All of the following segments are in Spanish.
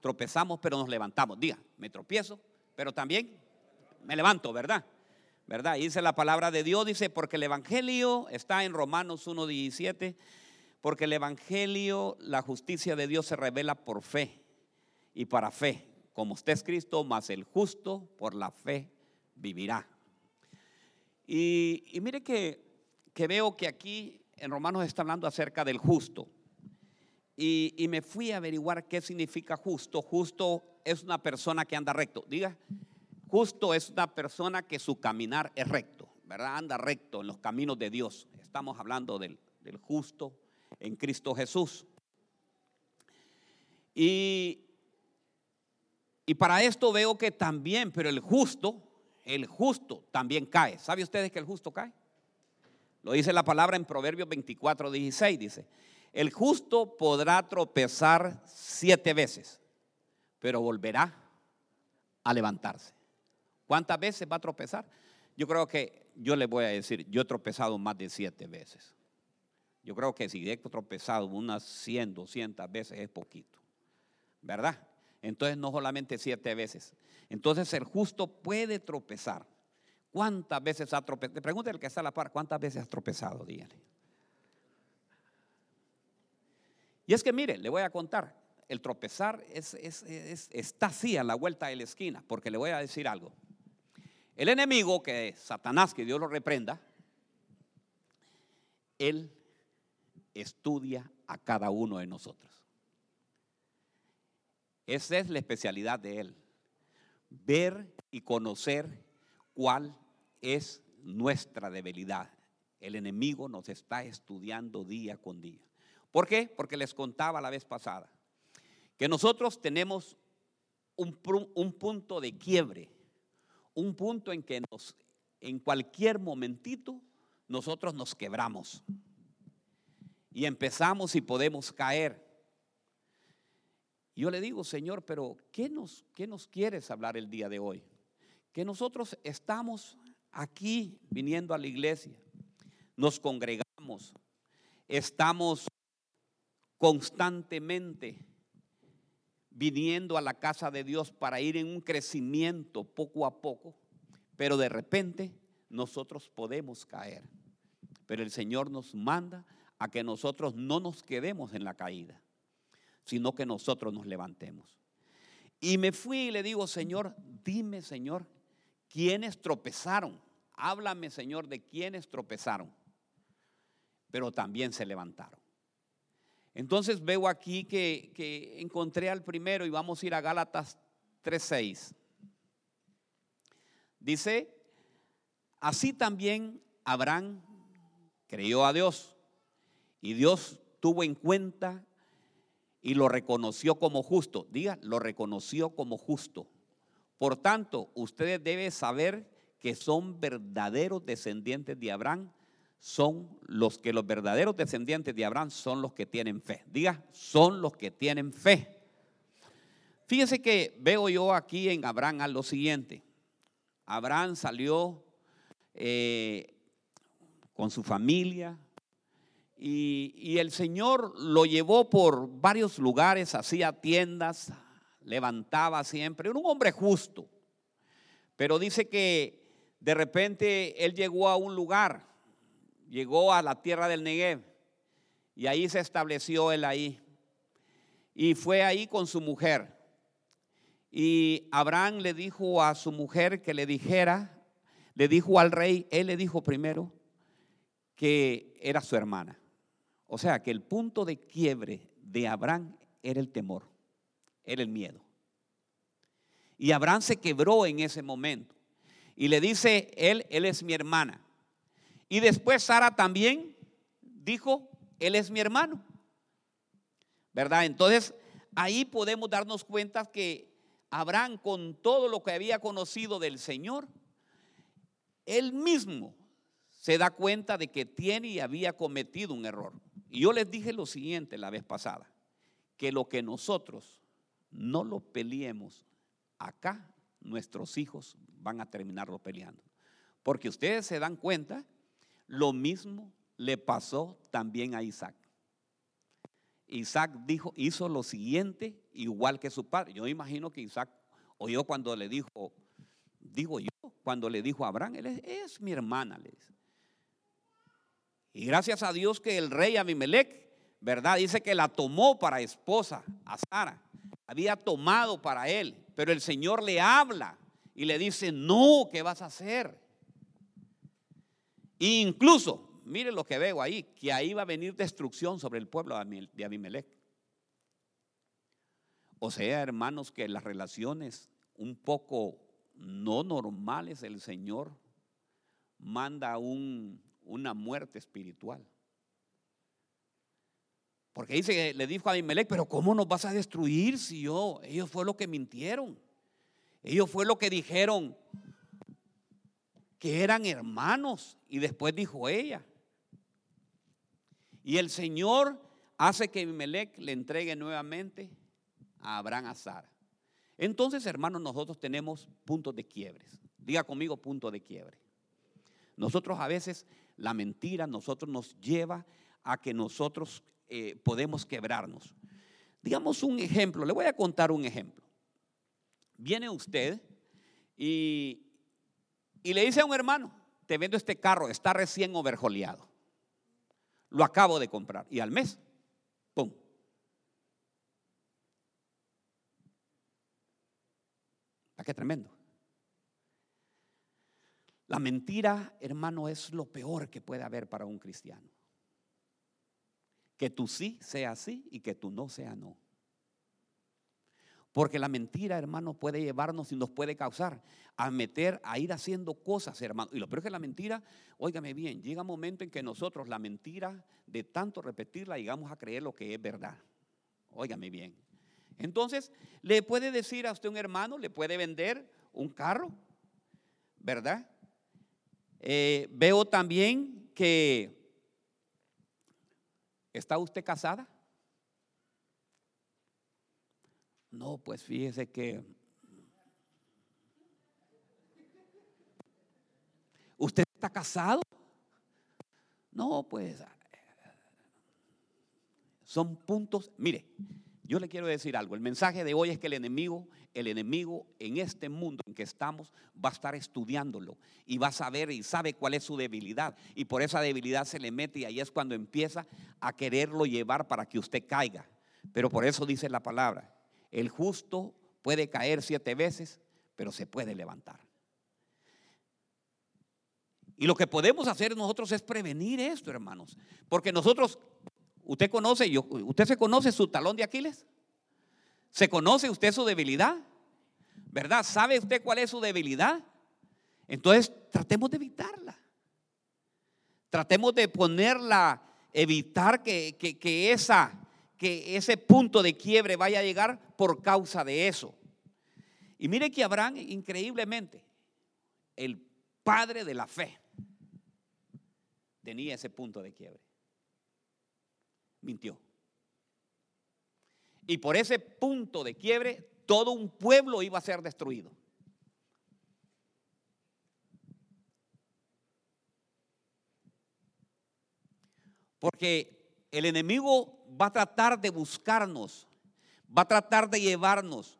tropezamos pero nos levantamos. Diga, me tropiezo, pero también me levanto, ¿verdad? ¿Verdad? dice la palabra de Dios, dice, porque el Evangelio está en Romanos 1.17, porque el Evangelio, la justicia de Dios se revela por fe y para fe, como usted es Cristo, más el justo por la fe vivirá. Y, mire que, que, veo que aquí en Romanos está hablando acerca del justo. Y, me fui a averiguar qué significa justo. Justo es una persona que anda recto. Diga, justo es una persona que su caminar es recto, ¿verdad? Anda recto en los caminos de Dios. Estamos hablando del, del justo en Cristo Jesús. Y, y para esto veo que también, pero el justo el justo también cae. ¿Sabe ustedes que el justo cae? Lo dice la palabra en Proverbios 24, 16. Dice, el justo podrá tropezar siete veces, pero volverá a levantarse. ¿Cuántas veces va a tropezar? Yo creo que yo le voy a decir, yo he tropezado más de siete veces. Yo creo que si he tropezado unas 100, 200 veces es poquito. ¿Verdad? Entonces no solamente siete veces. Entonces el justo puede tropezar. ¿Cuántas veces ha tropezado? Pregúntale al que está a la par, ¿cuántas veces has tropezado? Dígale. Y es que mire, le voy a contar, el tropezar es, está así a la vuelta de la esquina, porque le voy a decir algo. El enemigo, que es Satanás, que Dios lo reprenda, él estudia a cada uno de nosotros. Esa es la especialidad de Él. Ver y conocer cuál es nuestra debilidad. El enemigo nos está estudiando día con día. ¿Por qué? Porque les contaba la vez pasada que nosotros tenemos un, un punto de quiebre, un punto en que en cualquier momentito nosotros nos quebramos y empezamos y podemos caer. Yo le digo, Señor, pero ¿qué nos, ¿qué nos quieres hablar el día de hoy? Que nosotros estamos aquí viniendo a la iglesia, nos congregamos, estamos constantemente viniendo a la casa de Dios para ir en un crecimiento poco a poco, pero de repente nosotros podemos caer. Pero el Señor nos manda a que nosotros no nos quedemos en la caída sino que nosotros nos levantemos. Y me fui y le digo, Señor, dime, Señor, quiénes tropezaron. Háblame, Señor, de quiénes tropezaron, pero también se levantaron. Entonces veo aquí que, encontré al primero y vamos a ir a Gálatas 3:6. Dice, así también Abraham creyó a Dios y Dios tuvo en cuenta y lo reconoció como justo. Diga, lo reconoció como justo. Por tanto, ustedes deben saber que son verdaderos descendientes de Abraham. Son los que los verdaderos descendientes de Abraham son los que tienen fe. Diga, son los que tienen fe. Fíjense que veo yo aquí en Abraham a lo siguiente. Abraham salió eh, con su familia, y, el Señor lo llevó por varios lugares, hacía tiendas, levantaba siempre. Era un hombre justo. Pero dice que de repente él llegó a un lugar, llegó a la tierra del Negev. Y ahí se estableció él ahí. Y fue ahí con su mujer. Y Abraham le dijo a su mujer que le dijera, le dijo al rey, él le dijo primero que era su hermana. O sea que el punto de quiebre de Abraham era el temor, era el miedo. Y Abraham se quebró en ese momento. Y le dice, él, él es mi hermana. Y después Sara también dijo, él es mi hermano. ¿Verdad? Entonces, ahí podemos darnos cuenta que Abraham, con todo lo que había conocido del Señor, él mismo se da cuenta de que tiene y había cometido un error. Y yo les dije lo siguiente la vez pasada, que lo que nosotros no lo peleemos acá, nuestros hijos van a terminarlo peleando. Porque ustedes se dan cuenta, lo mismo le pasó también a Isaac. Isaac dijo, hizo lo siguiente, igual que su padre. Yo imagino que Isaac oyó cuando le dijo, digo yo, cuando le dijo a Abraham, él es, es mi hermana, le. Y gracias a Dios que el rey Abimelech, ¿verdad? Dice que la tomó para esposa a Sara. Había tomado para él, pero el Señor le habla y le dice, no, ¿qué vas a hacer? Incluso, mire lo que veo ahí, que ahí va a venir destrucción sobre el pueblo de Abimelech. O sea, hermanos, que las relaciones un poco no normales, el Señor manda un, una muerte espiritual. Porque dice, le dijo a Abimelech, pero ¿cómo nos vas a destruir si yo, ellos fue lo que mintieron? Ellos fue lo que dijeron que eran hermanos. Y después dijo ella. Y el Señor hace que Abimelech le entregue nuevamente a Abraham a Sara. Entonces, hermanos, nosotros tenemos puntos de quiebres. Diga conmigo punto de quiebre. Nosotros a veces la mentira nosotros nos lleva a que nosotros eh, podemos quebrarnos. Digamos un ejemplo, le voy a contar un ejemplo. Viene usted y, y le dice a un hermano, te vendo este carro, está recién overjoleado. Lo acabo de comprar. Y al mes, ¡pum! ¿A qué tremendo? La mentira, hermano, es lo peor que puede haber para un cristiano. Que tú sí sea sí y que tú no sea no. Porque la mentira, hermano, puede llevarnos y nos puede causar a meter, a ir haciendo cosas, hermano. Y lo peor es que la mentira, óigame bien, llega un momento en que nosotros la mentira, de tanto repetirla, llegamos a creer lo que es verdad. Óigame bien. Entonces, le puede decir a usted un hermano, le puede vender un carro, ¿verdad? Eh, veo también que está usted casada. No, pues fíjese que ¿Usted está casado? No, pues son puntos. Mire, yo le quiero decir algo. El mensaje de hoy es que el enemigo, el enemigo en este mundo en que estamos va a estar estudiándolo y va a saber y sabe cuál es su debilidad. Y por esa debilidad se le mete y ahí es cuando empieza a quererlo llevar para que usted caiga. Pero por eso dice la palabra, el justo puede caer siete veces, pero se puede levantar. Y lo que podemos hacer nosotros es prevenir esto, hermanos. Porque nosotros ¿Usted conoce, yo, usted se conoce su talón de Aquiles? ¿Se conoce usted su debilidad? ¿Verdad? ¿Sabe usted cuál es su debilidad? Entonces tratemos de evitarla. Tratemos de ponerla, evitar que, que, esa, que ese punto de quiebre vaya a llegar por causa de eso. Y mire que Abraham, increíblemente, el padre de la fe, tenía ese punto de quiebre mintió. Y por ese punto de quiebre, todo un pueblo iba a ser destruido. Porque el enemigo va a tratar de buscarnos, va a tratar de llevarnos,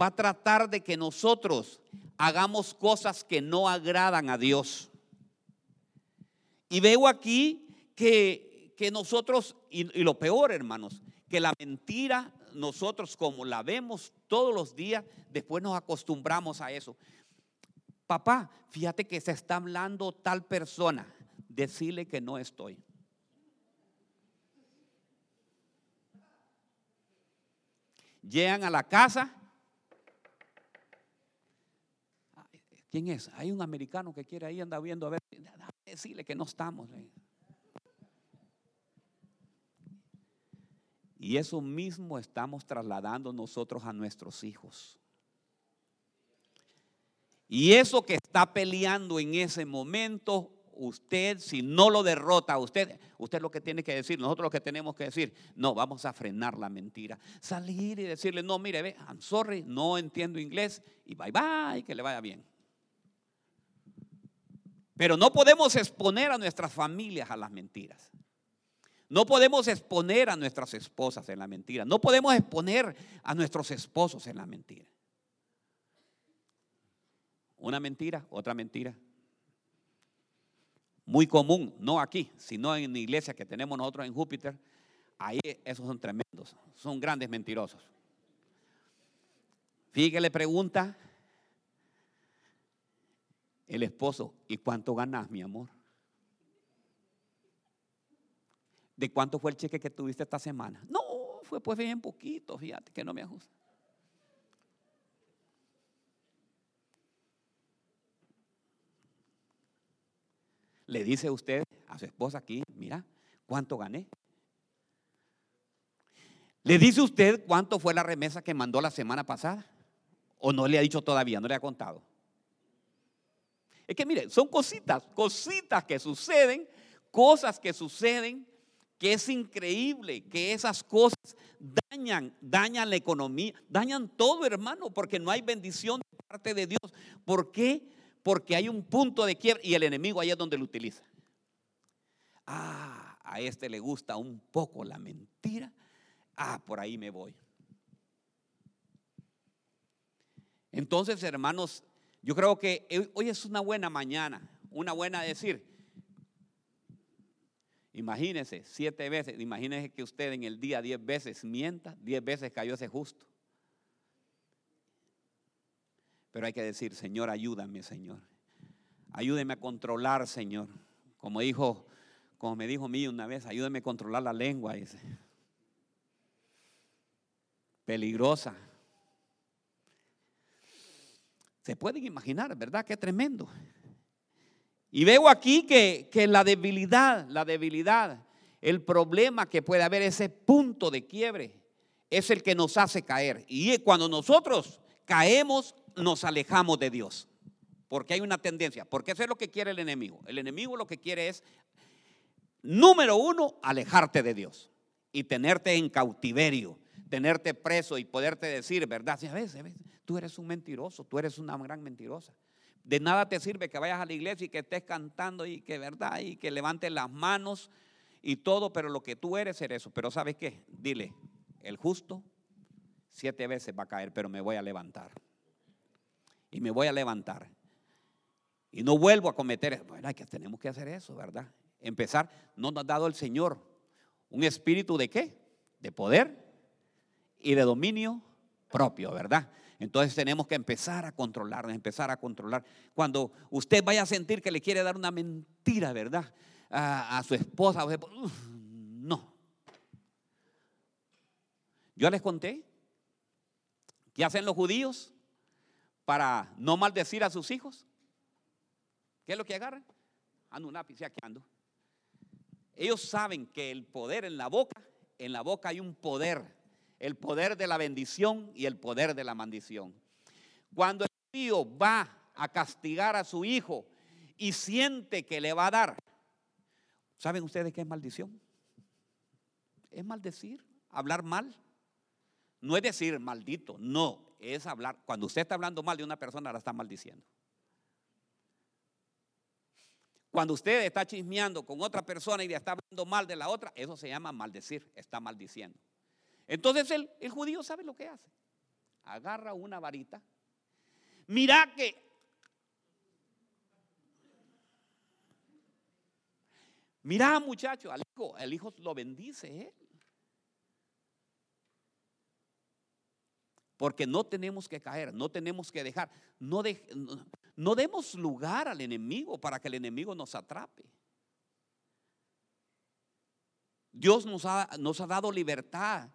va a tratar de que nosotros hagamos cosas que no agradan a Dios. Y veo aquí que que nosotros, y, lo peor hermanos, que la mentira nosotros como la vemos todos los días, después nos acostumbramos a eso. Papá, fíjate que se está hablando tal persona, decirle que no estoy. Llegan a la casa. ¿Quién es? Hay un americano que quiere ahí, anda viendo a ver, decirle que no estamos. Y eso mismo estamos trasladando nosotros a nuestros hijos. Y eso que está peleando en ese momento, usted, si no lo derrota, usted, usted lo que tiene que decir, nosotros lo que tenemos que decir, no, vamos a frenar la mentira. Salir y decirle, no, mire, ve, I'm sorry, no entiendo inglés y bye bye, que le vaya bien. Pero no podemos exponer a nuestras familias a las mentiras. No podemos exponer a nuestras esposas en la mentira. No podemos exponer a nuestros esposos en la mentira. Una mentira, otra mentira. Muy común, no aquí, sino en la iglesia que tenemos nosotros en Júpiter. Ahí esos son tremendos, son grandes mentirosos. Fíjate, le pregunta el esposo, ¿y cuánto ganas, mi amor? ¿De cuánto fue el cheque que tuviste esta semana? No, fue pues bien poquito, fíjate que no me ajusta. Le dice usted a su esposa aquí, mira, ¿cuánto gané? ¿Le dice usted cuánto fue la remesa que mandó la semana pasada? ¿O no le ha dicho todavía? ¿No le ha contado? Es que mire, son cositas, cositas que suceden, cosas que suceden, que es increíble que esas cosas dañan, dañan la economía, dañan todo, hermano, porque no hay bendición de parte de Dios. ¿Por qué? Porque hay un punto de quiebra y el enemigo ahí es donde lo utiliza. Ah, a este le gusta un poco la mentira. Ah, por ahí me voy. Entonces, hermanos, yo creo que hoy es una buena mañana, una buena decir. Imagínese siete veces, imagínese que usted en el día diez veces mienta, diez veces cayó ese justo. Pero hay que decir, Señor, ayúdame, Señor. Ayúdeme a controlar, Señor. Como dijo, como me dijo mí una vez, ayúdeme a controlar la lengua, dice. Peligrosa. Se pueden imaginar, ¿verdad? Qué tremendo. Y veo aquí que, que, la debilidad, la debilidad, el problema que puede haber, ese punto de quiebre, es el que nos hace caer. Y cuando nosotros caemos, nos alejamos de Dios. Porque hay una tendencia, porque eso es lo que quiere el enemigo. El enemigo lo que quiere es, número uno, alejarte de Dios y tenerte en cautiverio, tenerte preso y poderte decir, ¿verdad? a veces, a veces tú eres un mentiroso, tú eres una gran mentirosa. De nada te sirve que vayas a la iglesia y que estés cantando y que, ¿verdad? Y que levantes las manos y todo, pero lo que tú eres, eres eso. Pero ¿sabes qué? Dile, el justo siete veces va a caer, pero me voy a levantar. Y me voy a levantar. Y no vuelvo a cometer, bueno, que tenemos que hacer eso, ¿verdad? Empezar, no nos ha dado el Señor un espíritu de qué? De poder y de dominio propio, ¿verdad? Entonces tenemos que empezar a controlar, empezar a controlar. Cuando usted vaya a sentir que le quiere dar una mentira, ¿verdad? A, su esposa, no. Yo les conté qué hacen los judíos para no maldecir a sus hijos. ¿Qué es lo que agarran? Un lápiz, aquí ando. Ellos saben que el poder en la boca, en la boca hay un poder el poder de la bendición y el poder de la maldición. Cuando el tío va a castigar a su hijo y siente que le va a dar, ¿saben ustedes qué es maldición? Es maldecir, hablar mal. No es decir maldito, no, es hablar. Cuando usted está hablando mal de una persona, la está maldiciendo. Cuando usted está chismeando con otra persona y le está hablando mal de la otra, eso se llama maldecir, está maldiciendo. Entonces el, el judío sabe lo que hace. Agarra una varita. Mira que Mira, muchacho, al hijo, el hijo lo bendice él. Porque no tenemos que caer, no tenemos que dejar, no, no, demos lugar al enemigo para que el enemigo nos atrape. Dios nos ha, nos ha dado libertad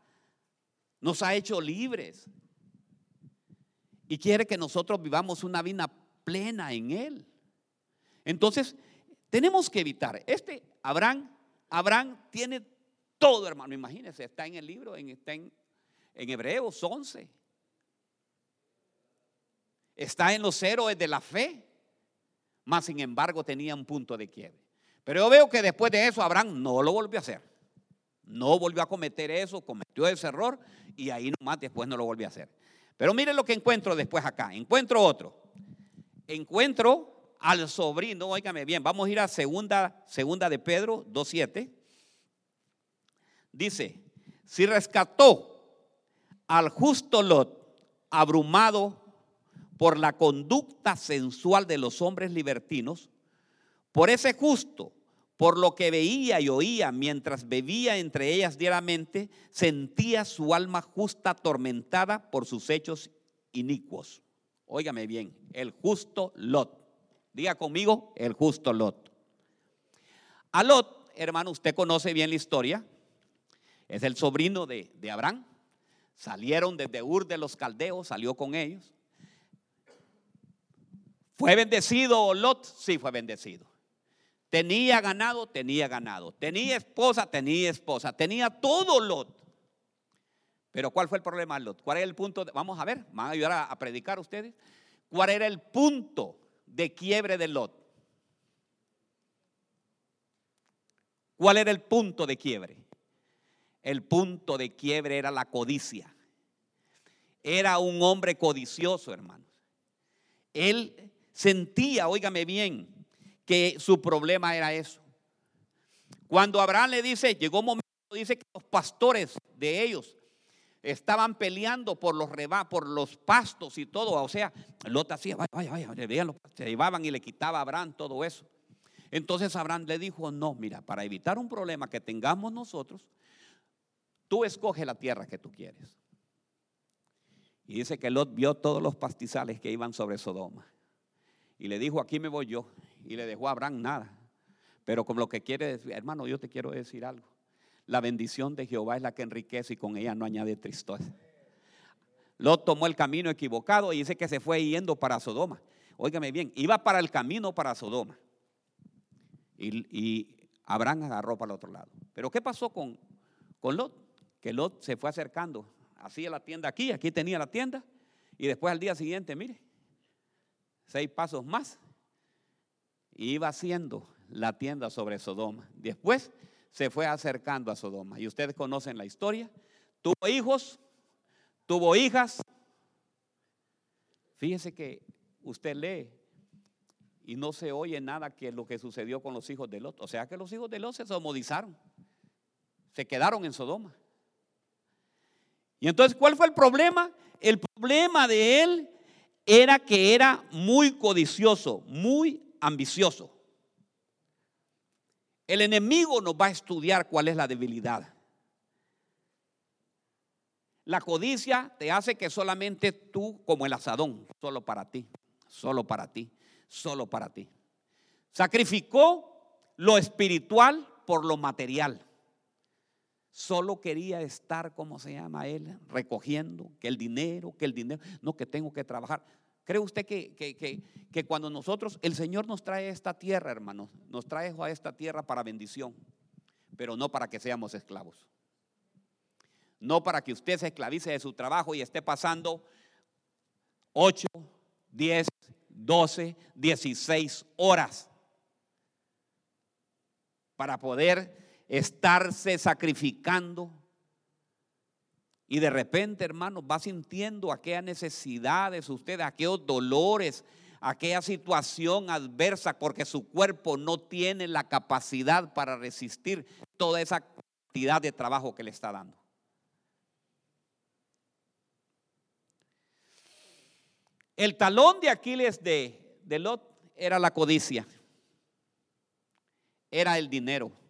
nos ha hecho libres y quiere que nosotros vivamos una vida plena en Él. Entonces, tenemos que evitar. Este Abraham, Abraham tiene todo, hermano. Imagínense, está en el libro, en, está en, en Hebreos 11. Está en los héroes de la fe. Más sin embargo, tenía un punto de quiebre. Pero yo veo que después de eso, Abraham no lo volvió a hacer. No volvió a cometer eso, cometió ese error y ahí nomás después no lo volvió a hacer. Pero miren lo que encuentro después acá. Encuentro otro. Encuentro al sobrino, óigame bien, vamos a ir a segunda, segunda de Pedro 2.7. dice, si rescató al justo Lot, abrumado por la conducta sensual de los hombres libertinos, por ese justo, por lo que veía y oía mientras bebía entre ellas diariamente, sentía su alma justa atormentada por sus hechos inicuos. Óigame bien, el justo Lot. Diga conmigo, el justo Lot. A Lot, hermano, usted conoce bien la historia. Es el sobrino de, de Abraham. Salieron desde Ur de los Caldeos, salió con ellos. ¿Fue bendecido Lot? Sí, fue bendecido. Tenía ganado, tenía ganado. Tenía esposa, tenía esposa. Tenía todo Lot. Pero ¿cuál fue el problema de Lot? ¿Cuál era el punto? vamos a ver, van a ayudar a, a predicar ustedes. ¿Cuál era el punto de quiebre de Lot? ¿Cuál era el punto de quiebre? El punto de quiebre era la codicia. Era un hombre codicioso, hermanos. Él sentía, óigame bien, que su problema era eso. Cuando Abraham le dice, llegó un momento, dice que los pastores de ellos estaban peleando por los reba, por los pastos y todo. O sea, Lot hacía, vaya, vaya, vaya, se llevaban y le quitaba a Abraham todo eso. Entonces Abraham le dijo, no, mira, para evitar un problema que tengamos nosotros, tú escoge la tierra que tú quieres. Y dice que Lot vio todos los pastizales que iban sobre Sodoma. Y le dijo, aquí me voy yo. Y le dejó a Abraham nada. Pero como lo que quiere decir, hermano, yo te quiero decir algo. La bendición de Jehová es la que enriquece y con ella no añade tristeza. Lot tomó el camino equivocado y dice que se fue yendo para Sodoma. Óigame bien, iba para el camino para Sodoma. Y, y Abraham agarró para el otro lado. Pero ¿qué pasó con, con Lot? Que Lot se fue acercando. Hacía la tienda aquí, aquí tenía la tienda. Y después al día siguiente, mire, seis pasos más. Y iba haciendo la tienda sobre Sodoma. Después se fue acercando a Sodoma. Y ustedes conocen la historia. Tuvo hijos, tuvo hijas. Fíjese que usted lee y no se oye nada que lo que sucedió con los hijos de Lot. O sea que los hijos de Lot se somodizaron. Se quedaron en Sodoma. Y entonces, ¿cuál fue el problema? El problema de él era que era muy codicioso, muy ambicioso. El enemigo nos va a estudiar cuál es la debilidad. La codicia te hace que solamente tú, como el asadón, solo para ti, solo para ti, solo para ti. Sacrificó lo espiritual por lo material. Solo quería estar, como se llama él? Recogiendo que el dinero, que el dinero, no que tengo que trabajar. ¿Cree usted que, que, cuando nosotros, el Señor nos trae a esta tierra, hermanos, nos trae a esta tierra para bendición, pero no para que seamos esclavos? No para que usted se esclavice de su trabajo y esté pasando 8, 10, 12, 16 horas para poder estarse sacrificando. Y de repente, hermanos, va sintiendo aquellas necesidades, usted, aquellos dolores, aquella situación adversa, porque su cuerpo no tiene la capacidad para resistir toda esa cantidad de trabajo que le está dando. El talón de Aquiles de, de Lot era la codicia, era el dinero.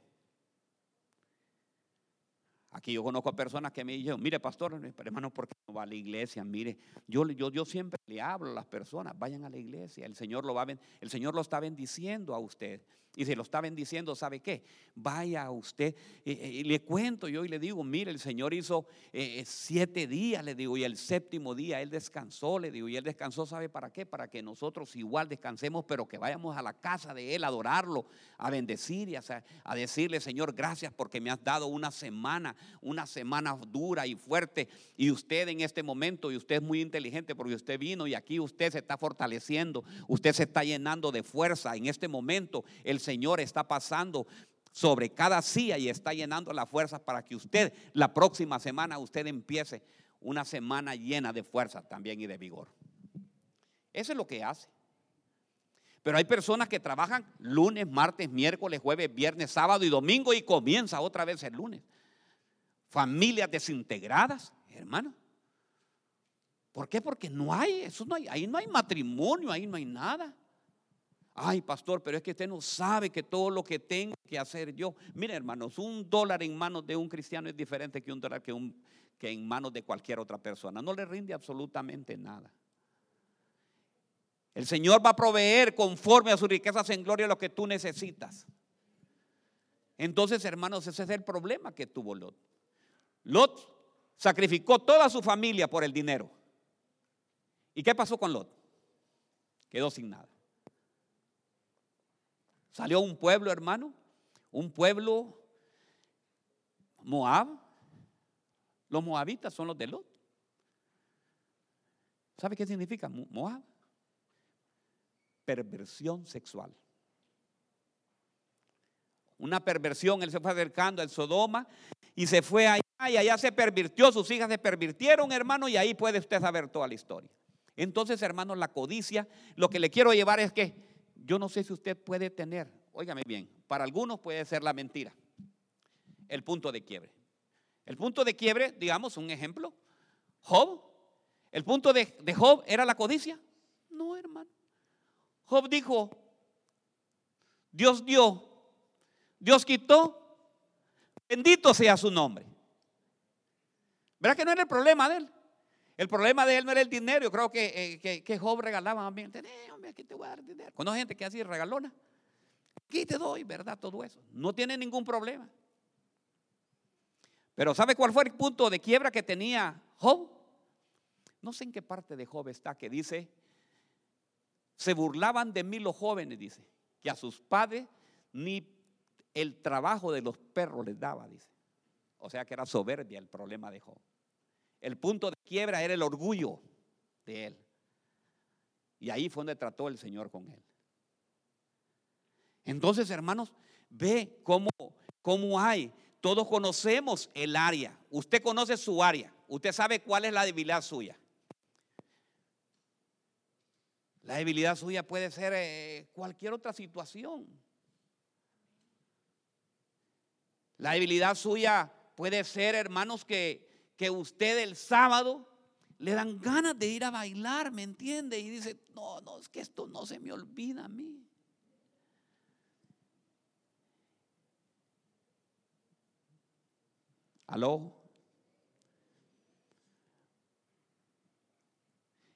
Aquí yo conozco a personas que me dicen, mire pastor, hermano, ¿por qué no va a la iglesia? Mire, yo, yo, yo siempre le hablo a las personas, vayan a la iglesia, el Señor lo va el Señor lo está bendiciendo a usted. Y si lo está bendiciendo, ¿sabe qué? Vaya usted. Y, le cuento yo y le digo, mire, el Señor hizo eh, eh, siete días, le digo, y el séptimo día Él descansó, le digo, y Él descansó, ¿sabe para qué? Para que nosotros igual descansemos, pero que vayamos a la casa de Él a adorarlo, a bendecir y a, a decirle, Señor, gracias porque me has dado una semana, una semana dura y fuerte. Y usted en este momento, y usted es muy inteligente porque usted vino y aquí usted se está fortaleciendo, usted se está llenando de fuerza. En este momento, el Señor está pasando sobre cada silla y está llenando la fuerza para que usted la próxima semana usted empiece una semana llena de fuerza también y de vigor. Eso es lo que hace. Pero hay personas que trabajan lunes, martes, miércoles, jueves, viernes, sábado y domingo y comienza otra vez el lunes. Familias desintegradas, hermano. ¿Por qué? Porque no hay, eso no hay, ahí no hay matrimonio, ahí no hay nada. Ay, pastor, pero es que usted no sabe que todo lo que tengo que hacer yo. Mire, hermanos, un dólar en manos de un cristiano es diferente que un dólar que, en manos de cualquier otra persona. No le rinde absolutamente nada. El Señor va a proveer conforme a sus riquezas en gloria lo que tú necesitas. Entonces, hermanos, ese es el problema que tuvo Lot. Lot sacrificó toda su familia por el dinero. ¿Y qué pasó con Lot? Quedó sin nada. Salió un pueblo, hermano, un pueblo Moab. Los moabitas son los de Lot. ¿Sabe qué significa Moab? Perversión sexual. Una perversión, él se fue acercando al Sodoma y se fue allá y allá se pervirtió, sus hijas se pervirtieron, hermano, y ahí puede usted saber toda la historia. Entonces, hermano, la codicia, lo que le quiero llevar es que yo no sé si usted puede tener, óigame bien, para algunos puede ser la mentira, el punto de quiebre. El punto de quiebre, digamos, un ejemplo, Job, el punto de, de Job era la codicia. No, hermano. Job dijo, Dios dio, Dios quitó, bendito sea su nombre. ¿Verdad que no era el problema de él? El problema de él no era el dinero. Yo creo que, eh, que, Job regalaba más bien. hombre, aquí te voy a dar dinero. Conozco gente que así regalona. Aquí te doy, ¿verdad? Todo eso. No tiene ningún problema. Pero ¿sabe cuál fue el punto de quiebra que tenía Job? No sé en qué parte de Job está que dice, se burlaban de mí los jóvenes, dice, que a sus padres ni el trabajo de los perros les daba, dice. O sea que era soberbia el problema de Job. El punto de quiebra era el orgullo de él. Y ahí fue donde trató el Señor con él. Entonces, hermanos, ve cómo, cómo hay. Todos conocemos el área. Usted conoce su área. Usted sabe cuál es la debilidad suya. La debilidad suya puede ser eh, cualquier otra situación. La debilidad suya puede ser, hermanos, que que usted el sábado le dan ganas de ir a bailar, ¿me entiende? Y dice, no, no, es que esto no se me olvida a mí. ¿Aló?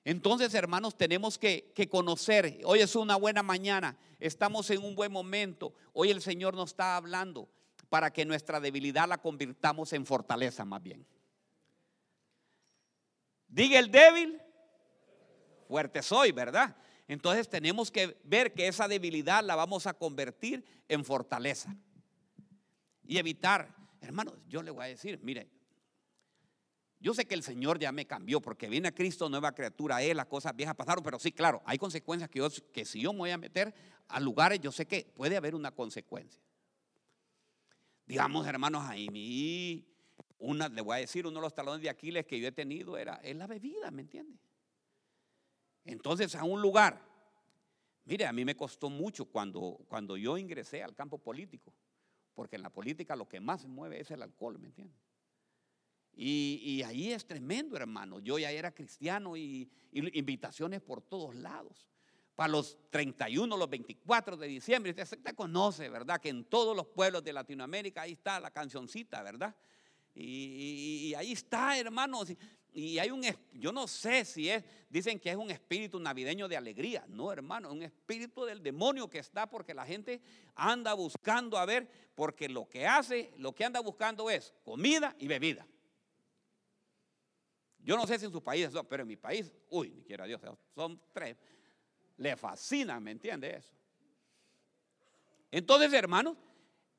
Entonces, hermanos, tenemos que, que, conocer, hoy es una buena mañana, estamos en un buen momento, hoy el Señor nos está hablando para que nuestra debilidad la convirtamos en fortaleza más bien. Diga el débil, fuerte soy, ¿verdad? Entonces tenemos que ver que esa debilidad la vamos a convertir en fortaleza. Y evitar, hermanos, yo le voy a decir, mire, yo sé que el Señor ya me cambió porque viene a Cristo, nueva criatura, Él, las cosas viejas pasaron, pero sí, claro, hay consecuencias que, que si yo me voy a meter a lugares, yo sé que puede haber una consecuencia. Digamos, hermanos, ahí mi una, le voy a decir, uno de los talones de Aquiles que yo he tenido era, es la bebida, ¿me entiende? Entonces, a un lugar, mire, a mí me costó mucho cuando, cuando yo ingresé al campo político, porque en la política lo que más se mueve es el alcohol, ¿me entiende? Y, y, ahí es tremendo, hermano. Yo ya era cristiano y, invitaciones por todos lados. Para los 31, los 24 de diciembre, usted conoce, ¿verdad? Que en todos los pueblos de Latinoamérica ahí está la cancioncita, ¿verdad? Y, ahí está, hermanos. Y hay un, yo no sé si es, dicen que es un espíritu navideño de alegría. No, hermano, es un espíritu del demonio que está porque la gente anda buscando a ver, porque lo que hace, lo que anda buscando es comida y bebida. Yo no sé si en su país, pero en mi país, uy, ni quiera Dios, son tres. Le fascina, ¿me entiende eso? Entonces, hermanos,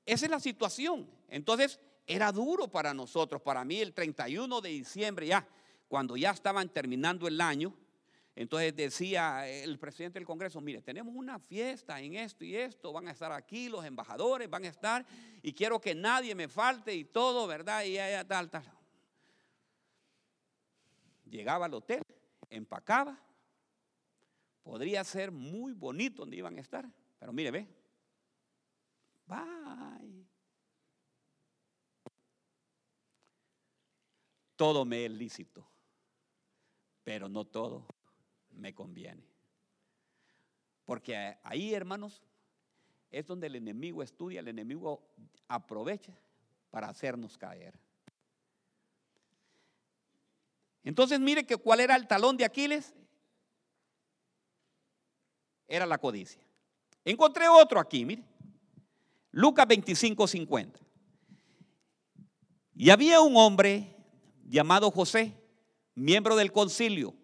esa es la situación. Entonces, era duro para nosotros, para mí el 31 de diciembre ya, cuando ya estaban terminando el año, entonces decía el presidente del Congreso, mire, tenemos una fiesta en esto y esto, van a estar aquí los embajadores, van a estar, y quiero que nadie me falte y todo, ¿verdad? Y tal, tal. Llegaba al hotel, empacaba, podría ser muy bonito donde iban a estar, pero mire, ve, bye. Todo me es lícito, pero no todo me conviene. Porque ahí, hermanos, es donde el enemigo estudia, el enemigo aprovecha para hacernos caer. Entonces mire que cuál era el talón de Aquiles. Era la codicia. Encontré otro aquí, mire. Lucas 25, 50. Y había un hombre llamado José, miembro del concilio,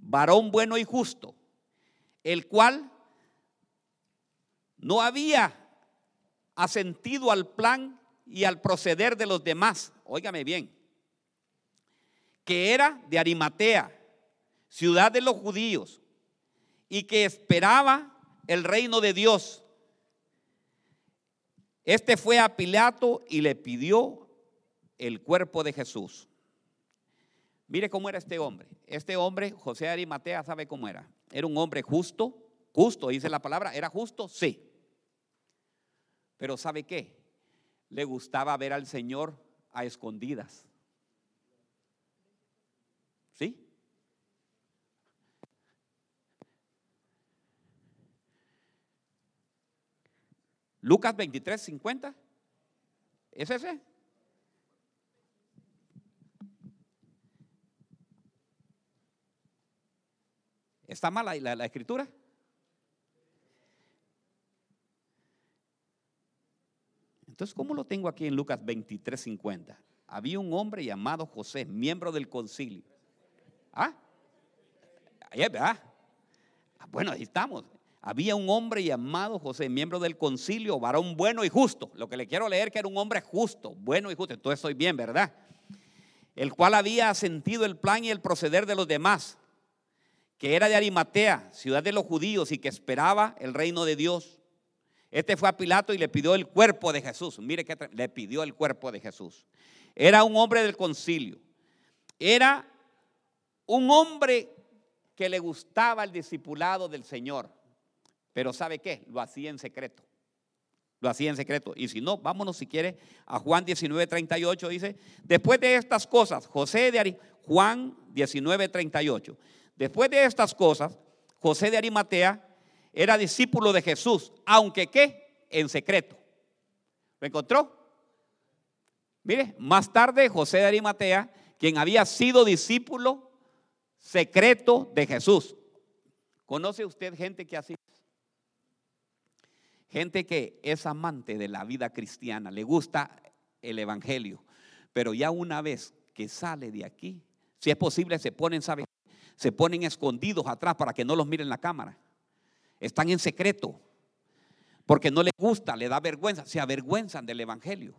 varón bueno y justo, el cual no había asentido al plan y al proceder de los demás. Óigame bien, que era de Arimatea, ciudad de los judíos, y que esperaba el reino de Dios. Este fue a Pilato y le pidió el cuerpo de Jesús. Mire cómo era este hombre. Este hombre, José de Arimatea, sabe cómo era. Era un hombre justo, justo, dice la palabra, ¿era justo? Sí. Pero ¿sabe qué? Le gustaba ver al Señor a escondidas. ¿Sí? Lucas 23, 50. ¿Es ese? ¿Está mala la, la escritura? Entonces, ¿cómo lo tengo aquí en Lucas 23, 50? Había un hombre llamado José, miembro del concilio ¿Ah? ¿verdad? Ah, bueno, ahí estamos. Había un hombre llamado José, miembro del concilio, varón bueno y justo. Lo que le quiero leer que era un hombre justo, bueno y justo. Entonces estoy bien, ¿verdad? El cual había sentido el plan y el proceder de los demás, que era de Arimatea, ciudad de los judíos, y que esperaba el reino de Dios. Este fue a Pilato y le pidió el cuerpo de Jesús. Mire que le pidió el cuerpo de Jesús. Era un hombre del concilio. Era un hombre que le gustaba el discipulado del Señor, pero ¿sabe qué? Lo hacía en secreto. Lo hacía en secreto. Y si no, vámonos si quiere a Juan 19, 38. Dice, después de estas cosas, José de Ari, Juan 19, 38. Después de estas cosas, José de Arimatea era discípulo de Jesús, aunque qué, en secreto. ¿Lo encontró? Mire, más tarde José de Arimatea, quien había sido discípulo secreto de Jesús. ¿Conoce usted gente que así? Gente que es amante de la vida cristiana, le gusta el evangelio, pero ya una vez que sale de aquí, si es posible, se ponen, ¿sabe? Se ponen escondidos atrás para que no los miren la cámara. Están en secreto, porque no les gusta, le da vergüenza, se avergüenzan del evangelio.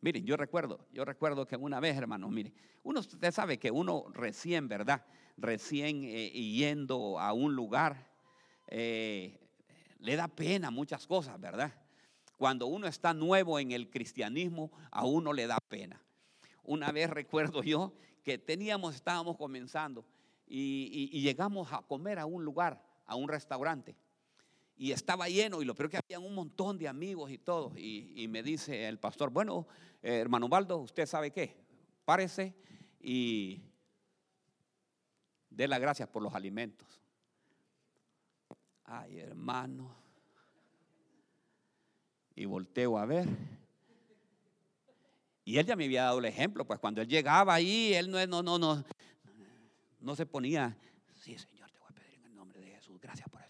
Miren, yo recuerdo, yo recuerdo que una vez, hermano, mire, uno, usted sabe que uno recién, ¿verdad? Recién eh, yendo a un lugar, eh, le da pena muchas cosas, ¿verdad? Cuando uno está nuevo en el cristianismo, a uno le da pena. Una vez recuerdo yo que teníamos, estábamos comenzando y llegamos a comer a un lugar, a un restaurante y estaba lleno y lo peor que había un montón de amigos y todo. Y, me dice el pastor, bueno, eh, hermano Baldo, ¿usted sabe qué? Párese y dé las gracias por los alimentos. Ay, hermano. Y volteo a ver. Y él ya me había dado el ejemplo, pues cuando él llegaba ahí, él no, no, no, no, no se ponía, sí, Señor, te voy a pedir en el nombre de Jesús, gracias por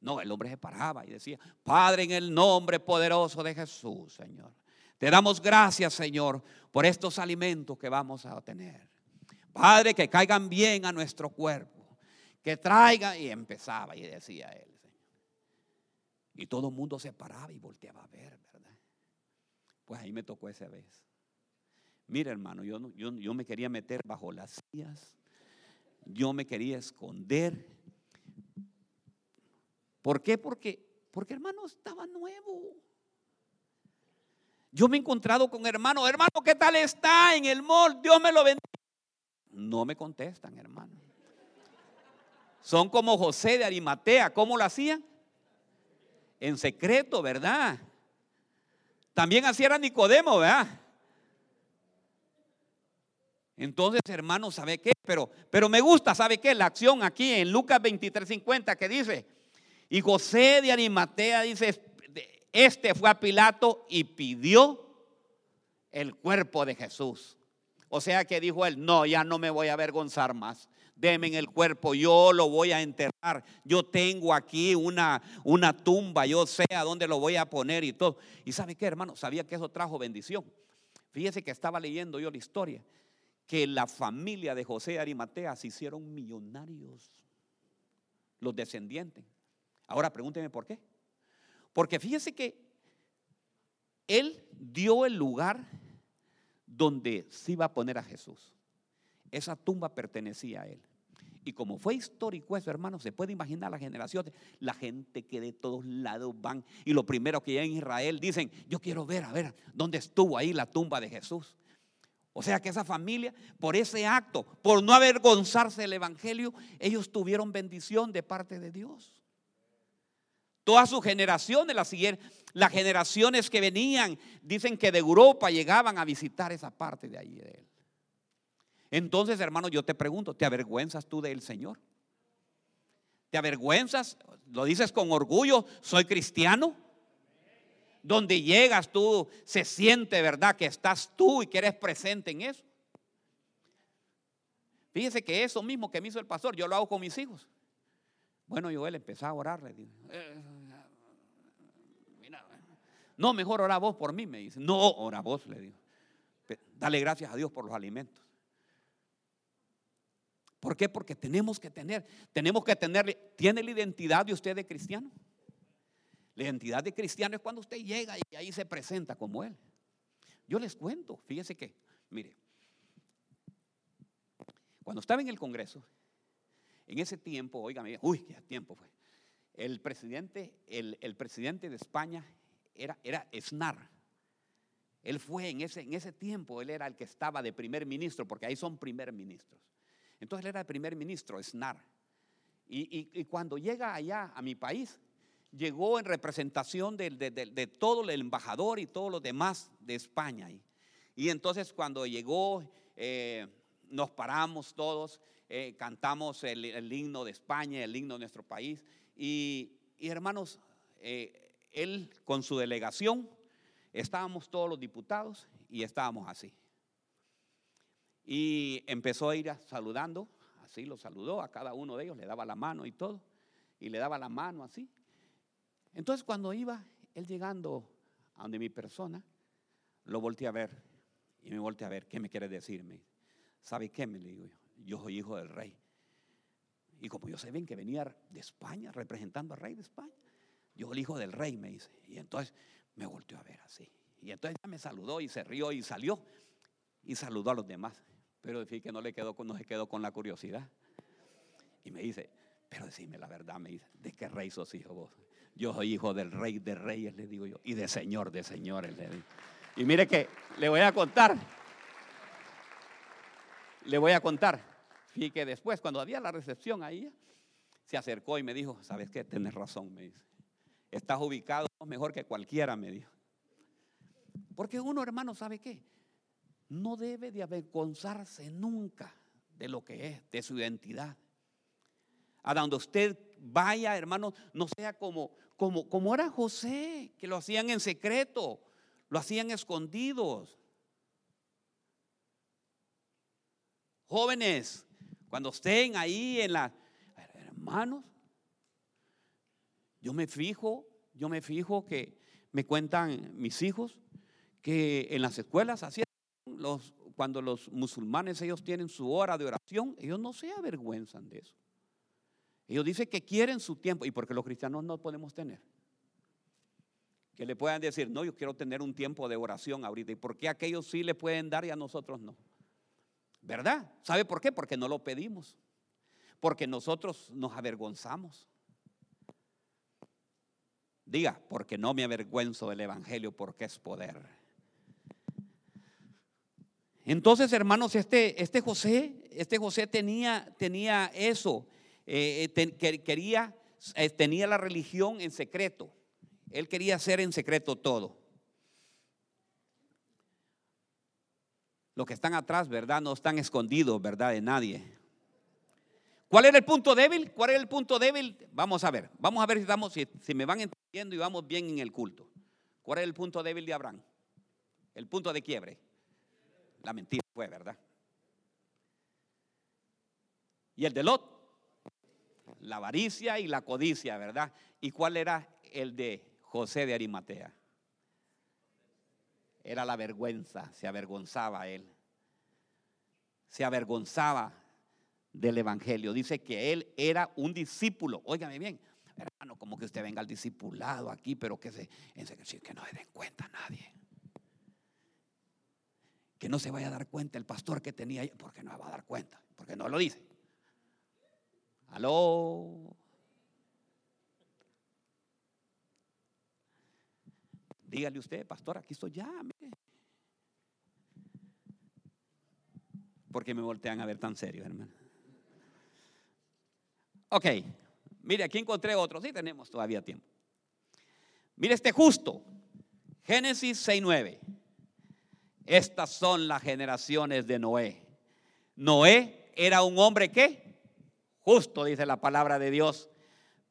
no, el hombre se paraba y decía, Padre, en el nombre poderoso de Jesús, Señor. Te damos gracias, Señor, por estos alimentos que vamos a obtener. Padre, que caigan bien a nuestro cuerpo. Que traigan. Y empezaba y decía él, Señor. Y todo el mundo se paraba y volteaba a ver, ¿verdad? Pues ahí me tocó esa vez. Mira, hermano, yo, yo, yo me quería meter bajo las sillas. Yo me quería esconder ¿Por qué? Porque, porque hermano estaba nuevo. Yo me he encontrado con hermano, hermano, ¿qué tal está en el mall? Dios me lo bendiga. No me contestan, hermano. Son como José de Arimatea, ¿cómo lo hacían? En secreto, ¿verdad? También así era Nicodemo, ¿verdad? Entonces, hermano, ¿sabe qué? Pero, pero me gusta, ¿sabe qué? La acción aquí en Lucas 23:50 que dice, y José de Arimatea dice, este fue a Pilato y pidió el cuerpo de Jesús. O sea que dijo él, no, ya no me voy a avergonzar más. Deme el cuerpo, yo lo voy a enterrar. Yo tengo aquí una, una tumba, yo sé a dónde lo voy a poner y todo. ¿Y sabe qué, hermano? Sabía que eso trajo bendición. Fíjese que estaba leyendo yo la historia, que la familia de José de Arimatea se hicieron millonarios, los descendientes. Ahora pregúnteme por qué. Porque fíjese que él dio el lugar donde se iba a poner a Jesús. Esa tumba pertenecía a él. Y como fue histórico eso, hermano, se puede imaginar la generación, la gente que de todos lados van y lo primero que llegan en Israel dicen, yo quiero ver, a ver, dónde estuvo ahí la tumba de Jesús. O sea que esa familia, por ese acto, por no avergonzarse del Evangelio, ellos tuvieron bendición de parte de Dios. Todas sus generaciones, las, las generaciones que venían, dicen que de Europa llegaban a visitar esa parte de ahí de él. Entonces, hermano, yo te pregunto, ¿te avergüenzas tú del Señor? ¿Te avergüenzas? ¿Lo dices con orgullo? ¿Soy cristiano? Donde llegas tú, se siente, ¿verdad? Que estás tú y que eres presente en eso. Fíjese que eso mismo que me hizo el pastor, yo lo hago con mis hijos. Bueno, yo él empezó a orar. Eh, no, mejor ora vos por mí, me dice. No, ora vos, le digo. Dale gracias a Dios por los alimentos. ¿Por qué? Porque tenemos que tener, tenemos que tener, ¿tiene la identidad de usted de cristiano? La identidad de cristiano es cuando usted llega y ahí se presenta como él. Yo les cuento, fíjese que, mire, cuando estaba en el Congreso, en ese tiempo, oígame, uy, qué tiempo fue. El presidente, el, presidente de España era, era Snar. Él fue en ese, en ese tiempo, él era el que estaba de primer ministro, porque ahí son primer ministros. Entonces él era el primer ministro, Snar. Y, y, cuando llega allá a mi país, llegó en representación de, todo el embajador y todos los demás de España. Y, entonces cuando llegó, eh, nos paramos todos, eh, cantamos el, himno de España, el himno de nuestro país. Y, y hermanos, eh, él con su delegación, estábamos todos los diputados y estábamos así. Y empezó a ir saludando, así lo saludó a cada uno de ellos, le daba la mano y todo, y le daba la mano así. Entonces cuando iba él llegando a donde mi persona, lo volteé a ver y me volteé a ver, ¿qué me quiere decirme? ¿Sabe qué? Me digo yo, yo soy hijo del rey. Y como yo sé bien que venía de España, representando al rey de España, yo el hijo del rey, me dice. Y entonces me volteó a ver así. Y entonces ya me saludó y se rió y salió y saludó a los demás. Pero decir que no le quedó, no se quedó con la curiosidad. Y me dice, pero decime la verdad, me dice, ¿de qué rey sos hijo vos? Yo soy hijo del rey de reyes, le digo yo, y de señor de señores, le digo. Y mire que le voy a contar, le voy a contar. Fíjate que después, cuando había la recepción ahí, se acercó y me dijo, ¿sabes qué? Tienes razón, me dice. Estás ubicado mejor que cualquiera, me dijo. Porque uno, hermano, ¿sabe qué? No debe de avergonzarse nunca de lo que es, de su identidad. A donde usted vaya, hermano, no sea como, como, como era José, que lo hacían en secreto, lo hacían escondidos. Jóvenes, cuando estén ahí en la, hermanos, yo me fijo, yo me fijo que me cuentan mis hijos que en las escuelas así los cuando los musulmanes ellos tienen su hora de oración, ellos no se avergüenzan de eso. Ellos dicen que quieren su tiempo y porque los cristianos no podemos tener. Que le puedan decir, no, yo quiero tener un tiempo de oración ahorita. ¿Y por qué aquellos sí le pueden dar y a nosotros no? ¿Verdad? ¿Sabe por qué? Porque no lo pedimos. Porque nosotros nos avergonzamos. Diga, porque no me avergüenzo del Evangelio, porque es poder. Entonces, hermanos, este, este José, este José tenía, tenía eso, eh, eh, quería, eh, tenía la religión en secreto. Él quería hacer en secreto todo. Los que están atrás, ¿verdad? No están escondidos, ¿verdad? De nadie. ¿Cuál era el punto débil? ¿Cuál era el punto débil? Vamos a ver, vamos a ver si, estamos, si, si me van entendiendo y vamos bien en el culto. ¿Cuál era el punto débil de Abraham? El punto de quiebre. La mentira fue, ¿verdad? Y el de Lot, la avaricia y la codicia, ¿verdad? ¿Y cuál era el de José de Arimatea? Era la vergüenza, se avergonzaba él. Se avergonzaba del Evangelio. Dice que él era un discípulo. Óigame bien, hermano, como que usted venga al discipulado aquí, pero que, se, que no se den cuenta nadie. Que no se vaya a dar cuenta el pastor que tenía porque no se va a dar cuenta, porque no lo dice. Aló. Dígale usted, pastor, aquí estoy ya. Porque me voltean a ver tan serio, hermano. Ok, mire, aquí encontré otro. Sí, tenemos todavía tiempo. Mire este justo. Génesis 6.9. Estas son las generaciones de Noé. Noé era un hombre que justo, dice la palabra de Dios,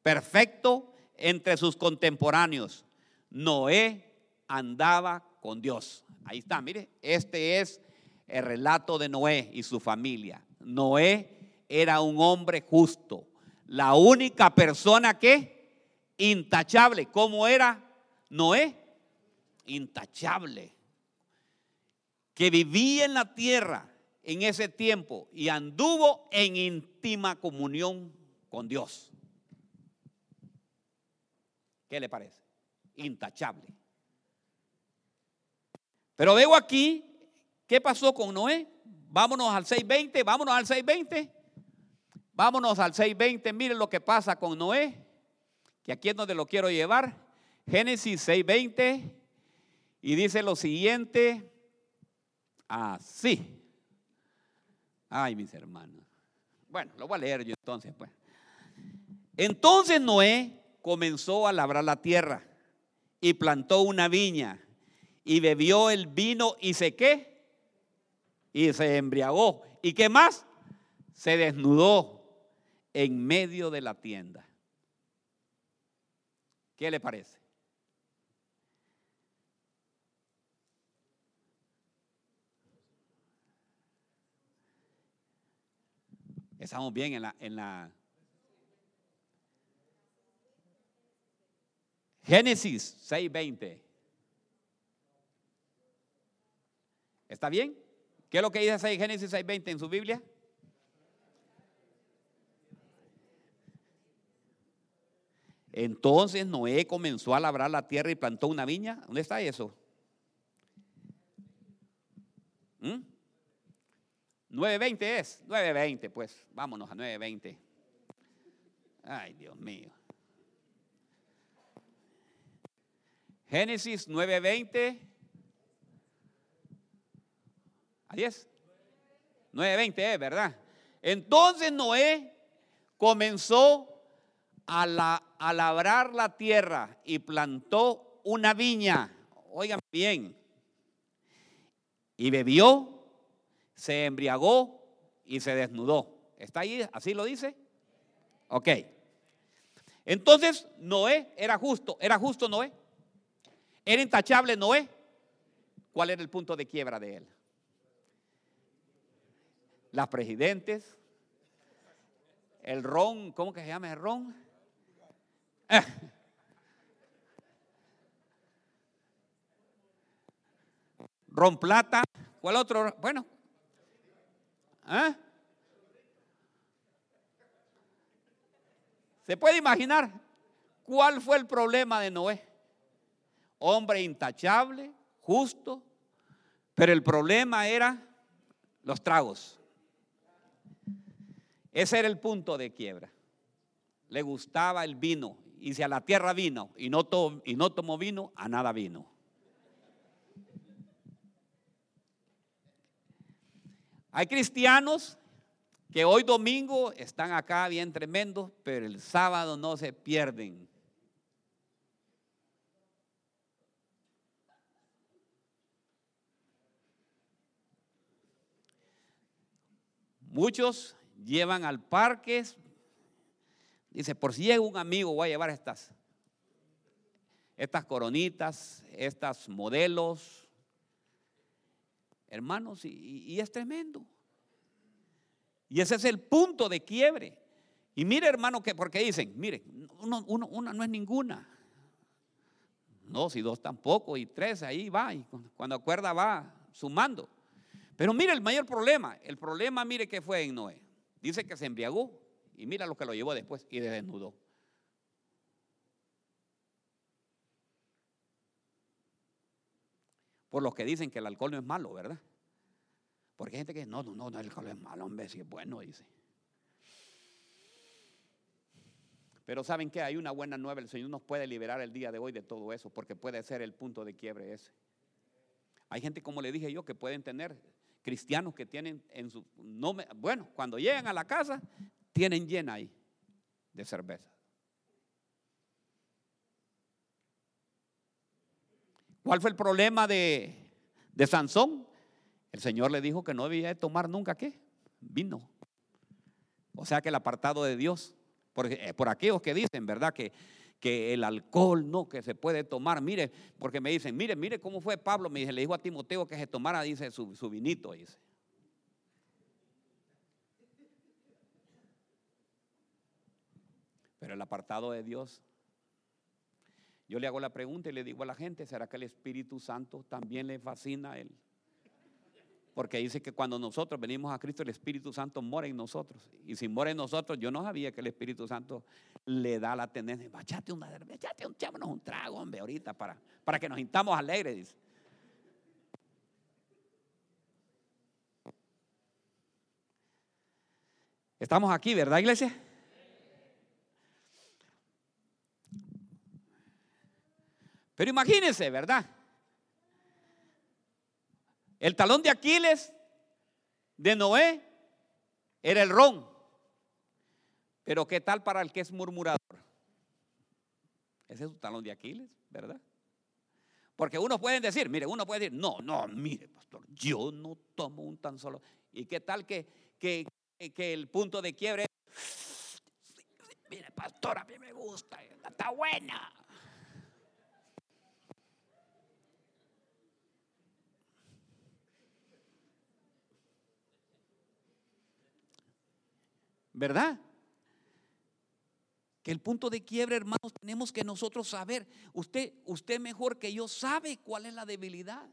perfecto entre sus contemporáneos. Noé andaba con Dios. Ahí está, mire, este es el relato de Noé y su familia. Noé era un hombre justo, la única persona que intachable. ¿Cómo era Noé? Intachable. Que vivía en la tierra en ese tiempo y anduvo en íntima comunión con Dios. ¿Qué le parece? Intachable. Pero veo aquí, ¿qué pasó con Noé? Vámonos al 620, vámonos al 620. Vámonos al 620, miren lo que pasa con Noé, que aquí es donde lo quiero llevar. Génesis 620 y dice lo siguiente, así. Ay, mis hermanos. Bueno, lo voy a leer yo entonces, pues. Entonces Noé comenzó a labrar la tierra y plantó una viña y bebió el vino y se qué? Y se embriagó. ¿Y qué más? Se desnudó en medio de la tienda. ¿Qué le parece? Estamos bien en la, en la Génesis 6:20. ¿Está bien? ¿Qué es lo que dice Génesis 6:20 en su Biblia? Entonces Noé comenzó a labrar la tierra y plantó una viña. ¿Dónde está eso? ¿Mm? 9.20 es, 9.20 pues, vámonos a 9.20. Ay, Dios mío. Génesis 9.20. Ahí es. 9.20 es, ¿verdad? Entonces Noé comenzó a, la, a labrar la tierra y plantó una viña. Oigan bien. Y bebió se embriagó y se desnudó. ¿Está ahí? ¿Así lo dice? Ok. Entonces, Noé era justo. ¿Era justo Noé? ¿Era intachable Noé? ¿Cuál era el punto de quiebra de él? Las presidentes, el ron, ¿cómo que se llama el ron? Ron plata. ¿Cuál otro? Bueno, ¿Eh? ¿Se puede imaginar cuál fue el problema de Noé? Hombre intachable, justo, pero el problema era los tragos. Ese era el punto de quiebra. Le gustaba el vino y si a la tierra vino y no, y no tomó vino, a nada vino. Hay cristianos que hoy domingo están acá bien tremendos, pero el sábado no se pierden. Muchos llevan al parque, dice, por si llega un amigo voy a llevar estas, estas coronitas, estas modelos, hermanos, y, es tremendo. Y ese es el punto de quiebre. Y mire, hermano, que porque dicen, mire, uno, una no es ninguna. No, si dos tampoco, y tres ahí va, y cuando acuerda va sumando. Pero mire el mayor problema, el problema mire que fue en Noé. Dice que se embriagó y mira lo que lo llevó después y desnudó. Por los que dicen que el alcohol no es malo, ¿verdad? Porque hay gente que no, no, no, el alcohol es malo, hombre, si es bueno, dice. Pero ¿saben qué? Hay una buena nueva, el Señor nos puede liberar el día de hoy de todo eso, porque puede ser el punto de quiebre ese. Hay gente, como le dije yo, que pueden tener cristianos que tienen en su... No bueno, cuando llegan a la casa, tienen llena ahí de cerveza. ¿Cuál fue el problema de, de Sansón? El Señor le dijo que no debía tomar nunca qué? Vino. O sea que el apartado de Dios, por, eh, por aquellos que dicen, ¿verdad? Que que el alcohol no, que se puede tomar. Mire, porque me dicen, mire, mire cómo fue Pablo, me dice, le dijo a Timoteo que se tomara, dice, su, su vinito, dice. Pero el apartado de Dios, yo le hago la pregunta y le digo a la gente, ¿será que el Espíritu Santo también le fascina a él? Porque dice que cuando nosotros venimos a Cristo, el Espíritu Santo mora en nosotros. Y si mora en nosotros, yo no sabía que el Espíritu Santo le da la tendencia. Echate una echate un, un trago, hombre, ahorita, para, para que nos sintamos alegres, dice. Estamos aquí, ¿verdad, iglesia? Pero imagínense, ¿verdad? El talón de Aquiles de Noé era el ron. Pero ¿qué tal para el que es murmurador? Ese es su talón de Aquiles, ¿verdad? Porque uno puede decir, mire, uno puede decir, no, no, mire, pastor, yo no tomo un tan solo. ¿Y qué tal que, que, que el punto de quiebre mire, pastor, a mí me gusta, está buena. ¿Verdad? Que el punto de quiebre, hermanos, tenemos que nosotros saber. Usted, usted mejor que yo sabe cuál es la debilidad.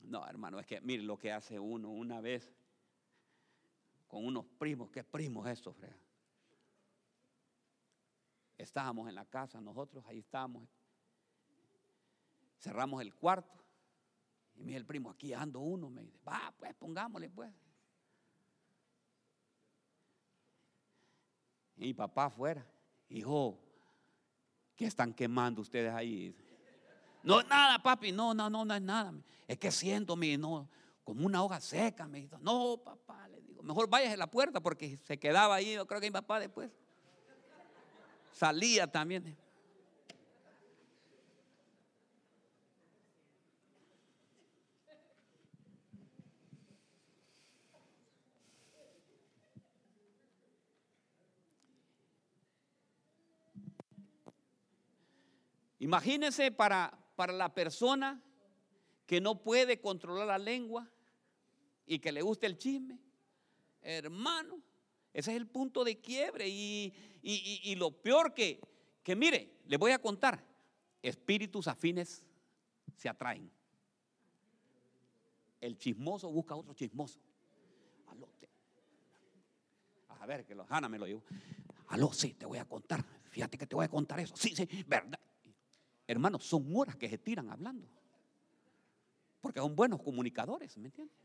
No, hermano, es que mire lo que hace uno una vez con unos primos. ¿Qué primos esto, frega? Estábamos en la casa, nosotros ahí estábamos. Cerramos el cuarto. Y me dice el primo, aquí ando uno. Me dice, va, pues pongámosle, pues. Y mi papá afuera, hijo, ¿qué están quemando ustedes ahí? No, nada, papi, no, no, no, no es nada. Es que siento, mi, no, como una hoja seca. Me dijo, no, papá, le digo, mejor váyase a la puerta porque se quedaba ahí, yo creo que mi papá después salía también. Imagínense para, para la persona que no puede controlar la lengua y que le gusta el chisme, hermano, ese es el punto de quiebre. Y, lo peor que, que, mire, le voy a contar, espíritus afines se atraen. El chismoso busca otro chismoso. A ver, que los Hanna me lo dijo. Aló, sí, te voy a contar. Fíjate que te voy a contar eso. Sí, sí, verdad. Hermanos, son horas que se tiran hablando. Porque son buenos comunicadores, ¿me entiendes?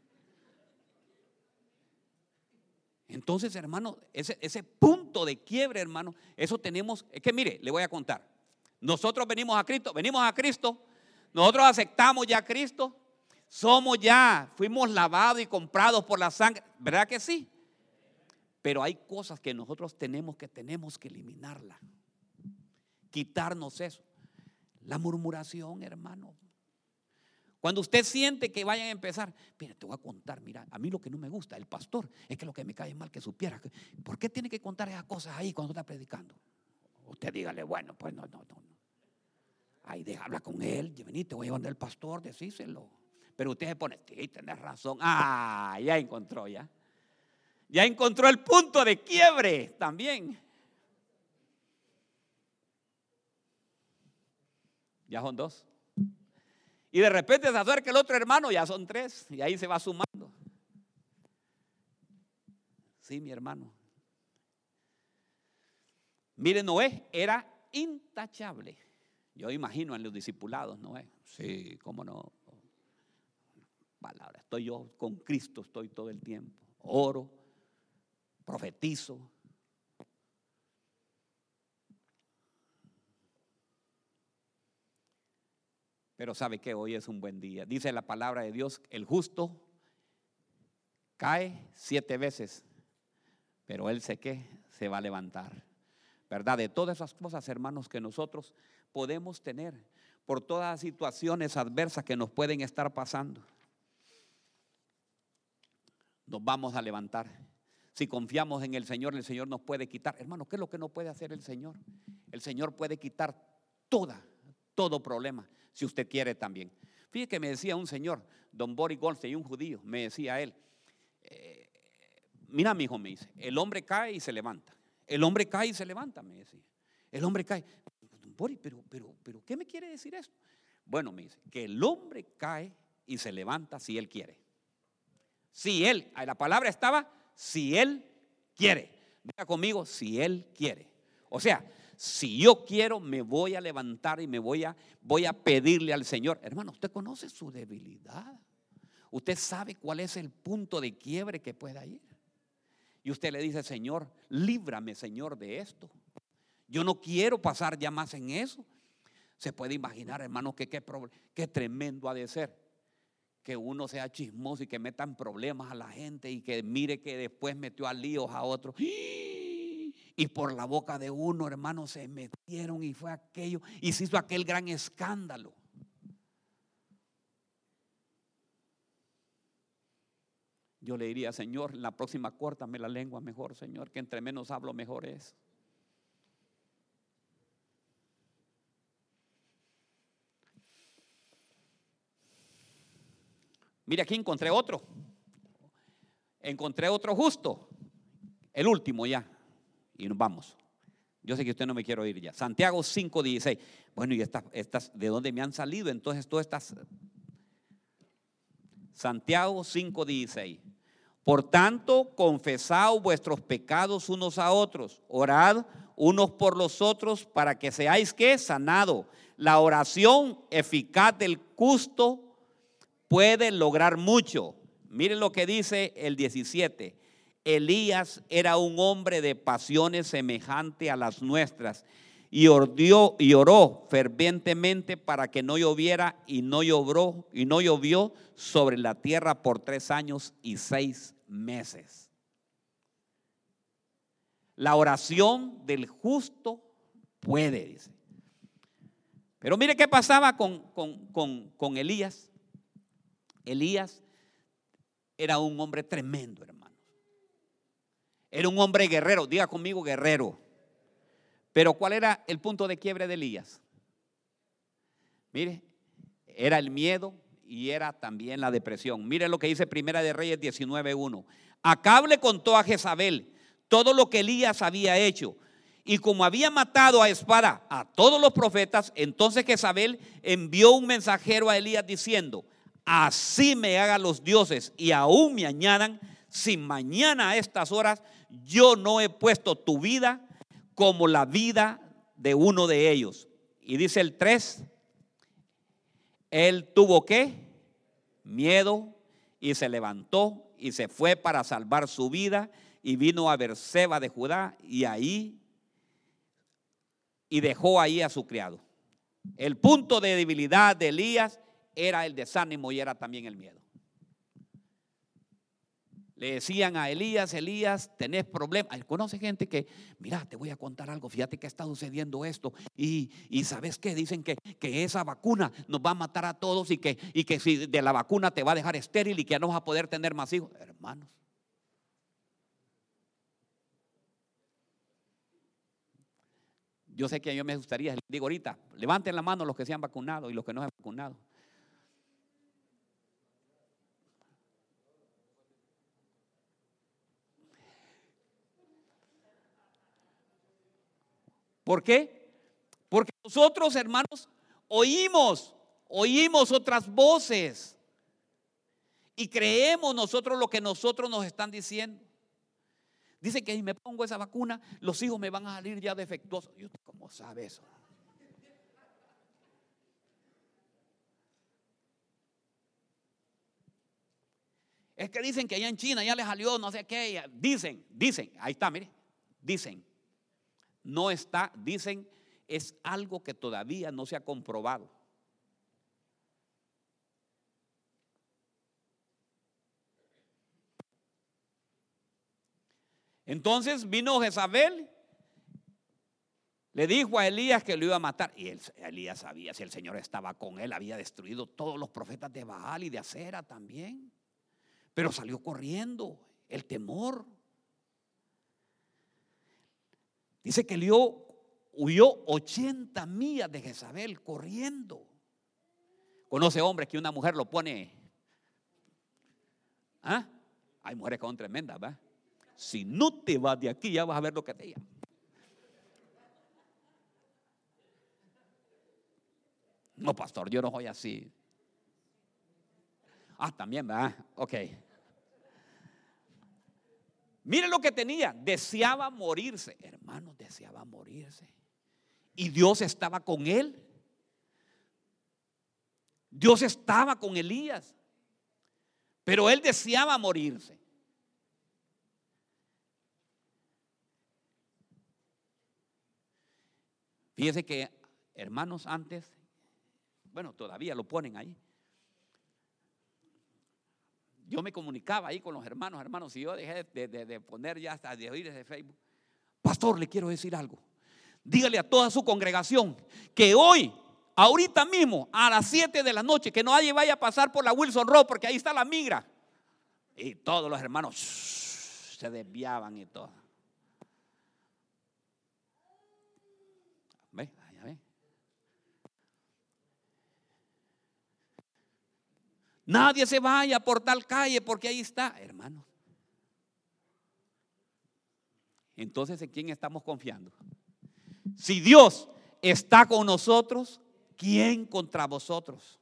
Entonces, hermano, ese, punto de quiebre, hermano, eso tenemos, es que mire, le voy a contar. Nosotros venimos a Cristo, venimos a Cristo, nosotros aceptamos ya a Cristo, somos ya, fuimos lavados y comprados por la sangre, ¿verdad que sí? Pero hay cosas que nosotros tenemos que tenemos que eliminarla. Quitarnos eso. La murmuración, hermano. Cuando usted siente que vayan a empezar, mira, te voy a contar, mira, a mí lo que no me gusta, el pastor, es que lo que me cae mal que supiera. ¿Por qué tiene que contar esas cosas ahí cuando está predicando? Usted dígale, bueno, pues no, no, no. Ahí deja, habla con él, vení, te voy a llevar al pastor, decíselo. Pero usted se pone, sí, tenés razón. Ah, ya encontró ya. Ya encontró el punto de quiebre también. Ya son dos. Y de repente se acerca el otro hermano, ya son tres. Y ahí se va sumando. Sí, mi hermano. Mire, Noé era intachable. Yo imagino en los discipulados, Noé. Sí, cómo no. Palabra. Estoy yo con Cristo, estoy todo el tiempo. Oro, profetizo. Pero sabe que hoy es un buen día. Dice la palabra de Dios, el justo cae siete veces, pero él se que se va a levantar. ¿Verdad? De todas esas cosas, hermanos, que nosotros podemos tener por todas las situaciones adversas que nos pueden estar pasando. Nos vamos a levantar. Si confiamos en el Señor, el Señor nos puede quitar. Hermano, ¿qué es lo que no puede hacer el Señor? El Señor puede quitar toda, todo problema, si usted quiere también. Fíjese que me decía un señor, don Boris y un judío, me decía él, eh, mira mi hijo, me dice, el hombre cae y se levanta. El hombre cae y se levanta, me decía. El hombre cae. Don Boris, pero, pero, pero, ¿qué me quiere decir esto? Bueno, me dice, que el hombre cae y se levanta si él quiere. Si él, la palabra estaba, si Él quiere. Diga conmigo, si Él quiere. O sea, si yo quiero, me voy a levantar y me voy a, voy a pedirle al Señor. Hermano, usted conoce su debilidad. Usted sabe cuál es el punto de quiebre que pueda ir. Y usted le dice, Señor, líbrame, Señor, de esto. Yo no quiero pasar ya más en eso. Se puede imaginar, hermano, que qué, qué tremendo ha de ser que uno sea chismoso y que metan problemas a la gente y que mire que después metió a líos a otro. Y por la boca de uno, hermano, se metieron y fue aquello y se hizo aquel gran escándalo. Yo le diría, Señor, la próxima córtame la lengua mejor, Señor, que entre menos hablo mejor es. Mire, aquí encontré otro. Encontré otro justo. El último ya. Y nos vamos. Yo sé que usted no me quiere ir ya. Santiago 5:16. Bueno, y estas, estas, ¿de dónde me han salido? Entonces, todas estas. Santiago 5:16. Por tanto, confesad vuestros pecados unos a otros. Orad unos por los otros para que seáis que sanado. La oración eficaz del justo puede lograr mucho. Miren lo que dice el 17. Elías era un hombre de pasiones semejante a las nuestras y, ordió, y oró fervientemente para que no lloviera y no llovió y no llovió sobre la tierra por tres años y seis meses. La oración del justo puede, dice. Pero mire qué pasaba con, con, con Elías. Elías era un hombre tremendo, hermano. Era un hombre guerrero, diga conmigo guerrero. Pero ¿cuál era el punto de quiebre de Elías? Mire, era el miedo y era también la depresión. Mire lo que dice Primera de Reyes 19:1. Acab le contó a Jezabel todo lo que Elías había hecho. Y como había matado a espada a todos los profetas, entonces Jezabel envió un mensajero a Elías diciendo, así me hagan los dioses y aún me añadan, si mañana a estas horas yo no he puesto tu vida como la vida de uno de ellos. Y dice el 3, él tuvo que miedo y se levantó y se fue para salvar su vida y vino a Berseba de Judá y ahí y dejó ahí a su criado. El punto de debilidad de Elías era el desánimo y era también el miedo. Le decían a Elías, Elías, tenés problemas. Conoce gente que, mira, te voy a contar algo, fíjate que está sucediendo esto. Y, sabes qué, dicen que, que, esa vacuna nos va a matar a todos y que, y que si de la vacuna te va a dejar estéril y que ya no vas a poder tener más hijos. Hermanos. Yo sé que mí me gustaría, digo ahorita, levanten la mano los que se han vacunado y los que no se han vacunado. ¿Por qué? Porque nosotros, hermanos, oímos, oímos otras voces y creemos nosotros lo que nosotros nos están diciendo. Dice que si me pongo esa vacuna, los hijos me van a salir ya defectuosos. ¿Y usted cómo sabe eso? Es que dicen que allá en China ya le salió no sé qué. Dicen, dicen, ahí está, mire, dicen no está, dicen, es algo que todavía no se ha comprobado. Entonces vino Jezabel, le dijo a Elías que lo iba a matar. Y Elías sabía si el Señor estaba con él, había destruido todos los profetas de Baal y de Acera también. Pero salió corriendo, el temor. Dice que Lió huyó 80 millas de Jezabel corriendo. Conoce hombres que una mujer lo pone. ¿Ah? Hay mujeres que son tremendas, ¿va? Si no te vas de aquí, ya vas a ver lo que te llama. No, pastor, yo no soy así. Ah, también, ¿va? Ok. Mire lo que tenía, deseaba morirse, hermanos, deseaba morirse. Y Dios estaba con él. Dios estaba con Elías. Pero él deseaba morirse. Fíjese que, hermanos, antes, bueno, todavía lo ponen ahí yo me comunicaba ahí con los hermanos, hermanos, y yo dejé de, poner ya hasta de oír desde Facebook. Pastor, le quiero decir algo. Dígale a toda su congregación que hoy, ahorita mismo, a las 7 de la noche, que nadie vaya a pasar por la Wilson Road, porque ahí está la migra. Y todos los hermanos se desviaban y todo. Nadie se vaya por tal calle porque ahí está, hermano. Entonces, ¿en quién estamos confiando? Si Dios está con nosotros, ¿quién contra vosotros?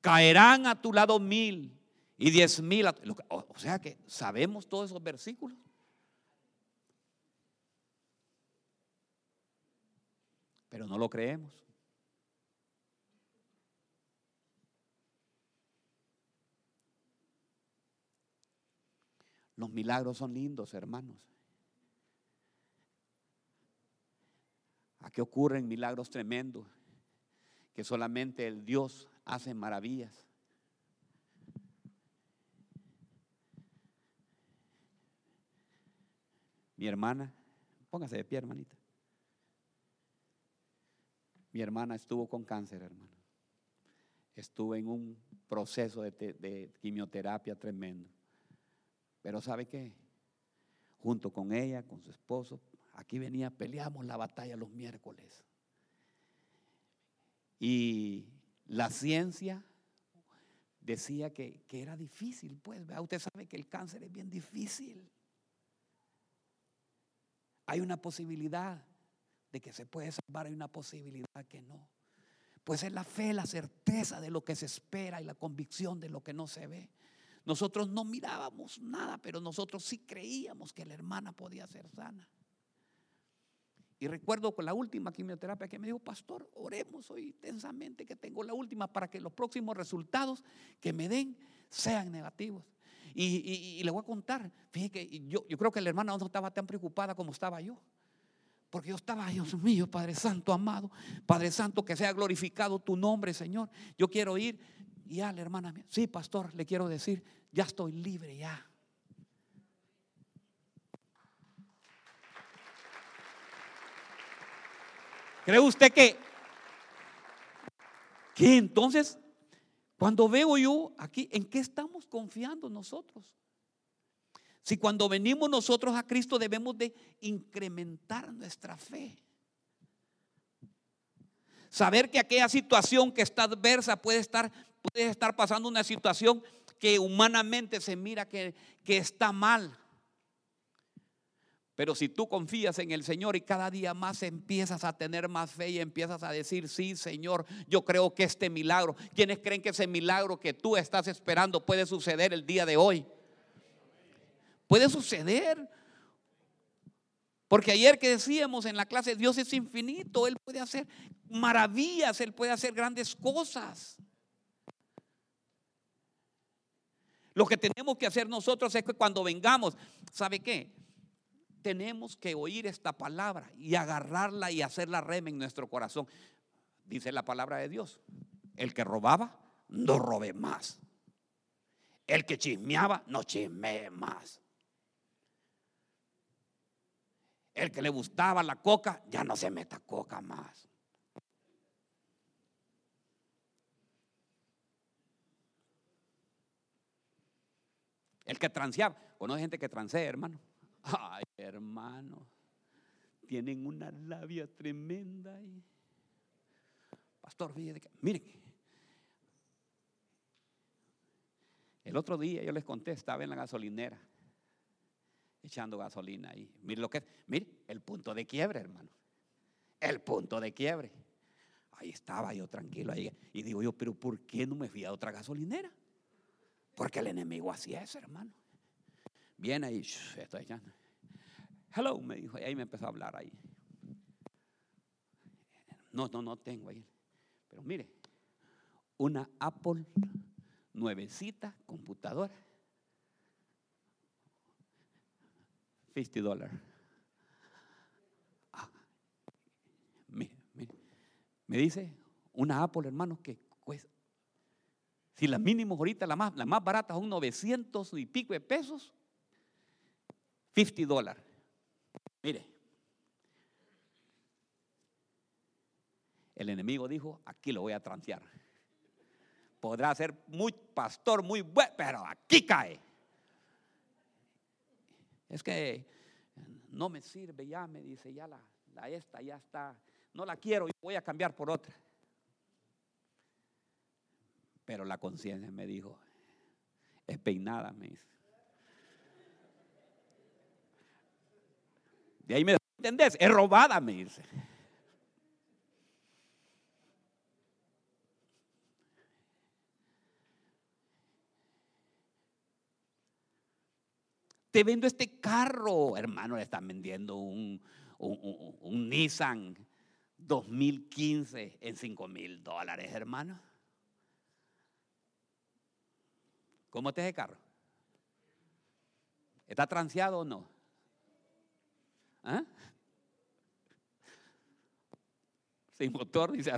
Caerán a tu lado mil y diez mil. O sea que sabemos todos esos versículos. Pero no lo creemos. Los milagros son lindos, hermanos. Aquí ocurren milagros tremendos que solamente el Dios hace maravillas. Mi hermana, póngase de pie, hermanita. Mi hermana estuvo con cáncer, hermano. Estuvo en un proceso de, de quimioterapia tremendo. Pero ¿sabe qué? Junto con ella, con su esposo, aquí venía, peleamos la batalla los miércoles. Y la ciencia decía que, era difícil, pues, usted sabe que el cáncer es bien difícil. Hay una posibilidad de que se puede salvar, hay una posibilidad que no. Pues es la fe, la certeza de lo que se espera y la convicción de lo que no se ve. Nosotros no mirábamos nada, pero nosotros sí creíamos que la hermana podía ser sana. Y recuerdo con la última quimioterapia que me dijo, pastor, oremos hoy intensamente que tengo la última para que los próximos resultados que me den sean negativos. Y, le voy a contar, fíjese que yo, yo creo que la hermana no estaba tan preocupada como estaba yo. Porque yo estaba, Dios mío, Padre Santo amado, Padre Santo, que sea glorificado tu nombre, Señor. Yo quiero ir Ya la hermana, sí, pastor, le quiero decir, ya estoy libre ya. ¿Cree usted que, que entonces, cuando veo yo aquí, ¿en qué estamos confiando nosotros? Si cuando venimos nosotros a Cristo debemos de incrementar nuestra fe. Saber que aquella situación que está adversa puede estar, puede estar pasando una situación que humanamente se mira que, que está mal. Pero si tú confías en el Señor y cada día más empiezas a tener más fe y empiezas a decir, sí, Señor, yo creo que este milagro, ¿quiénes creen que ese milagro que tú estás esperando puede suceder el día de hoy? Puede suceder. Porque ayer que decíamos en la clase, Dios es infinito, Él puede hacer maravillas, Él puede hacer grandes cosas. Lo que tenemos que hacer nosotros es que cuando vengamos, ¿sabe qué? tenemos que oír esta palabra y agarrarla y hacerla rema en nuestro corazón. Dice la palabra de Dios. El que robaba, no robe más. El que chismeaba, no chismee más. El que le gustaba la coca, ya no se meta coca más. El que transeaba, conoce gente que transea, hermano. Ay, hermano, tienen una labia tremenda. Pastor, miren, el otro día yo les conté, estaba en la gasolinera, echando gasolina ahí. Mire lo que es, mire, el punto de quiebre, hermano. El punto de quiebre. Ahí estaba yo tranquilo ahí. Y digo yo, pero ¿por qué no me fui a otra gasolinera? Porque el enemigo hacía eso, hermano. Viene ahí, estoy echando. Hello, me dijo, y ahí me empezó a hablar ahí. No, no, no tengo ahí. Pero mire, una Apple nuevecita, computadora, 50 dólares. Ah, mire, mire, me dice una Apple, hermano, que. Si la mínima ahorita, la más, la más barata, son 900 y pico de pesos, 50 dólares. Mire, el enemigo dijo, aquí lo voy a transear. Podrá ser muy pastor, muy bueno, pero aquí cae. Es que no me sirve ya, me dice, ya la, la esta ya está, no la quiero y voy a cambiar por otra. Pero la conciencia me dijo, es peinada, me dice. De ahí me entendés, es robada, me dice. Te vendo este carro, hermano, le están vendiendo un, un, Nissan 2015 en 5 mil dólares, hermano. ¿Cómo te es el carro? ¿Está transeado o no? ¿Ah? Sin motor, dice.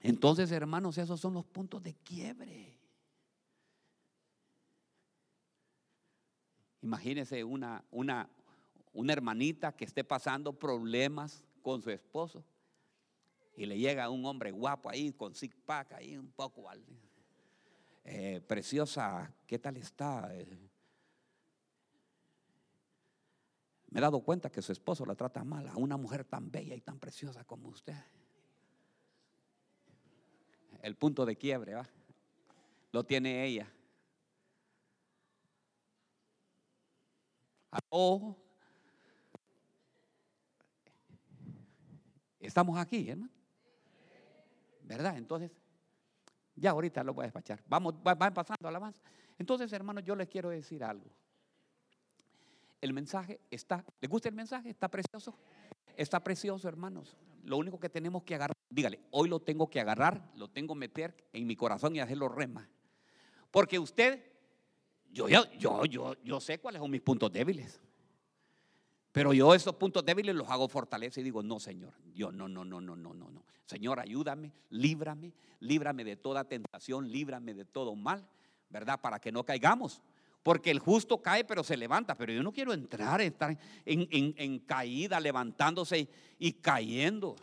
Entonces, hermanos, esos son los puntos de quiebre. Imagínese una, una, una hermanita que esté pasando problemas con su esposo y le llega un hombre guapo ahí con six pack ahí un poco eh, preciosa, ¿qué tal está? Me he dado cuenta que su esposo la trata mal a una mujer tan bella y tan preciosa como usted. El punto de quiebre, ¿va? Lo tiene ella. Oh, estamos aquí, hermano. ¿Verdad? Entonces, ya ahorita lo voy a despachar. Vamos, va, pasando alabanza. Entonces, hermano, yo les quiero decir algo. El mensaje está, ¿le gusta el mensaje? ¿Está precioso? Está precioso, hermanos. Lo único que tenemos que agarrar, dígale, hoy lo tengo que agarrar, lo tengo que meter en mi corazón y hacerlo rema. Porque usted, yo, yo, yo, yo, yo sé cuáles son mis puntos débiles. Pero yo esos puntos débiles los hago fortaleza y digo, no, Señor, yo no, no, no, no, no, no, no. Señor, ayúdame, líbrame, líbrame de toda tentación, líbrame de todo mal, ¿verdad? Para que no caigamos. Porque el justo cae pero se levanta. Pero yo no quiero entrar, estar en, caída, levantándose y cayendo.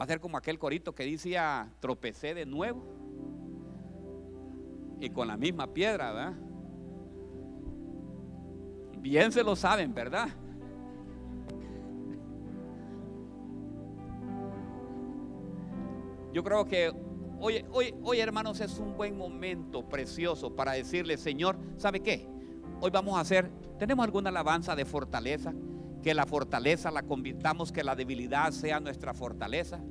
Va a ser como aquel corito que decía, tropecé de nuevo. Y con la misma piedra, ¿verdad? Bien se lo saben, ¿verdad? Yo creo que Hoy, hoy, hermanos, es un buen momento precioso para decirle, Señor, ¿sabe qué? Hoy vamos a hacer, ¿tenemos alguna alabanza de fortaleza? Que la fortaleza la convirtamos, que la debilidad sea nuestra fortaleza.